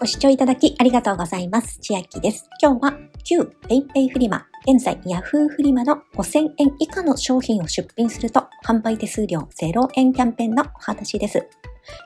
ご視聴いただきありがとうございます。千秋です。今日は旧 PayPay フリマ、現在 Yahoo フリマの5000円以下の商品を出品すると販売手数料0円キャンペーンのお話です。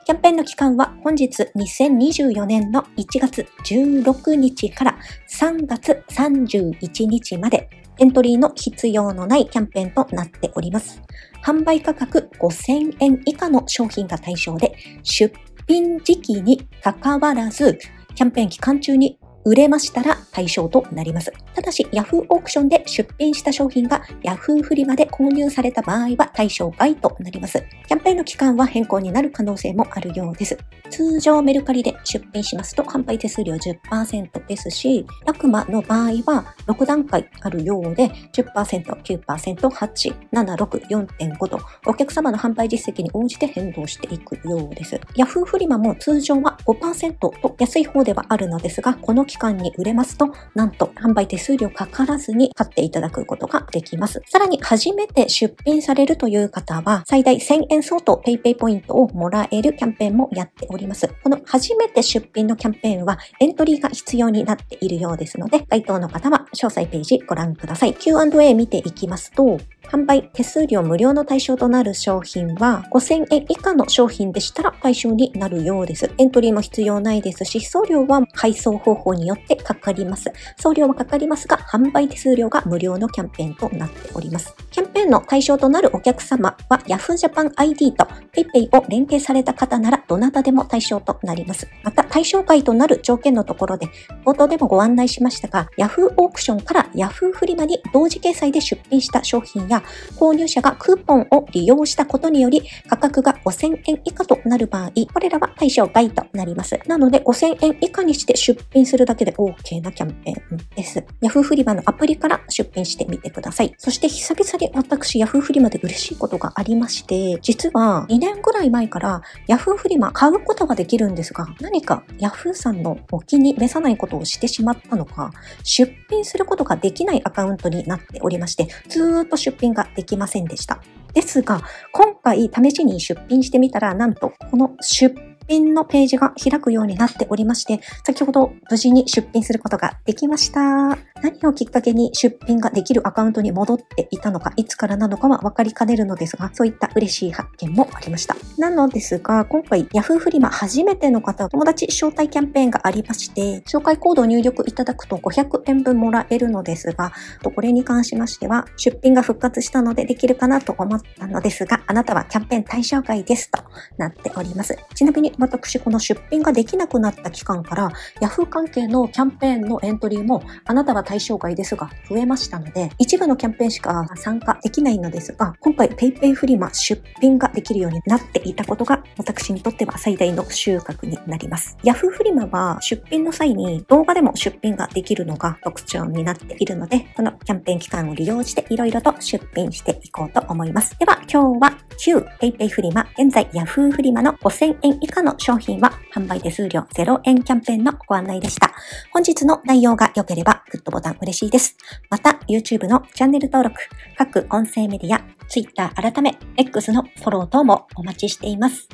キャンペーンの期間は本日2024年の1月16日から3月31日までエントリーの必要のないキャンペーンとなっております。販売価格5000円以下の商品が対象で、出品時期にかかわらず、キャンペーン期間中に売れましたら対象となります。ただし、Yahoo オークションで出品した商品が Yahoo フリマで購入された場合は対象外となります。キャンペーンの期間は変更になる可能性もあるようです。通常メルカリで出品しますと販売手数料10%ですし、ラクマの場合は6段階あるようで10%、9%、8、7、6、4.5とお客様の販売実績に応じて変動していくようです。Yahoo フリマも通常は5%と安い方ではあるのですが、この期期間に売れますと、なんと販売手数料かからずに買っていただくことができます。さらに初めて出品されるという方は、最大1000円相当 PayPay ポイントをもらえるキャンペーンもやっております。この初めて出品のキャンペーンはエントリーが必要になっているようですので、該当の方は詳細ページご覧ください。Q&A 見ていきますと、販売手数料無料の対象となる商品は5000円以下の商品でしたら対象になるようです。エントリーも必要ないですし、送料は配送方法によってかかります。送料はかかりますが、販売手数料が無料のキャンペーンとなっております。キャンペーンの対象となるお客様は Yahoo Japan ID と PayPay を連携された方ならどなたでも対象となります。また対象外となる条件のところで冒頭でもご案内しましたが、Yahoo オークションから Yahoo フリマに同時掲載で出品した商品や購入者がクーポンを利用したことにより価格が5000円以下となる場合、これらは対象外となります。なので5000円以下にして出品するだけで OK なキャンペーンです。Yahoo フリマのアプリから出品してみてください。そして久々に私 Yahoo フリマで嬉しいことがありまして、実は2年ぐらい前から Yahoo フリマ買うことができるんですが、何か Yahoo さんのお気に召さないことをしてしまったのか、出品することができないアカウントになっておりまして、ずーっと出品ができませんでした。ですが、今回試しに出品してみたら、なんと、この出品のページが開くようになっておりまして、先ほど無事に出品することができました。何をきっかけに出品ができるアカウントに戻っていたのか、いつからなのかは分かりかねるのですが、そういった嬉しい発見もありました。なのですが、今回 Yahoo フリマ初めての方、友達招待キャンペーンがありまして、紹介コードを入力いただくと500円分もらえるのですが、これに関しましては、出品が復活したのでできるかなと思ったのですが、あなたはキャンペーン対象外ですとなっております。ちなみに私、この出品ができなくなった期間から、Yahoo 関係のキャンペーンのエントリーも、あなたは対象外ですが、増えましたので、一部のキャンペーンしか参加できないのですが、今回 PayPay フリマ出品ができるようになっていたことが、私にとっては最大の収穫になります。Yahoo フリマは出品の際に動画でも出品ができるのが特徴になっているので、このキャンペーン期間を利用していろいろと出品していこうと思います。では今日は旧 PayPay フリマ、現在 Yahoo フリマの5000円以下のの商品は販売手数料0円キャンペーンのご案内でした。本日の内容が良ければグッドボタン嬉しいです。また YouTube のチャンネル登録、各音声メディア、Twitter 改め X のフォロー等もお待ちしています。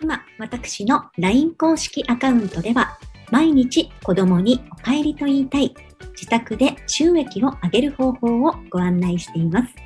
今、私の LINE 公式アカウントでは、毎日子供にお帰りと言いたい、自宅で収益を上げる方法をご案内しています。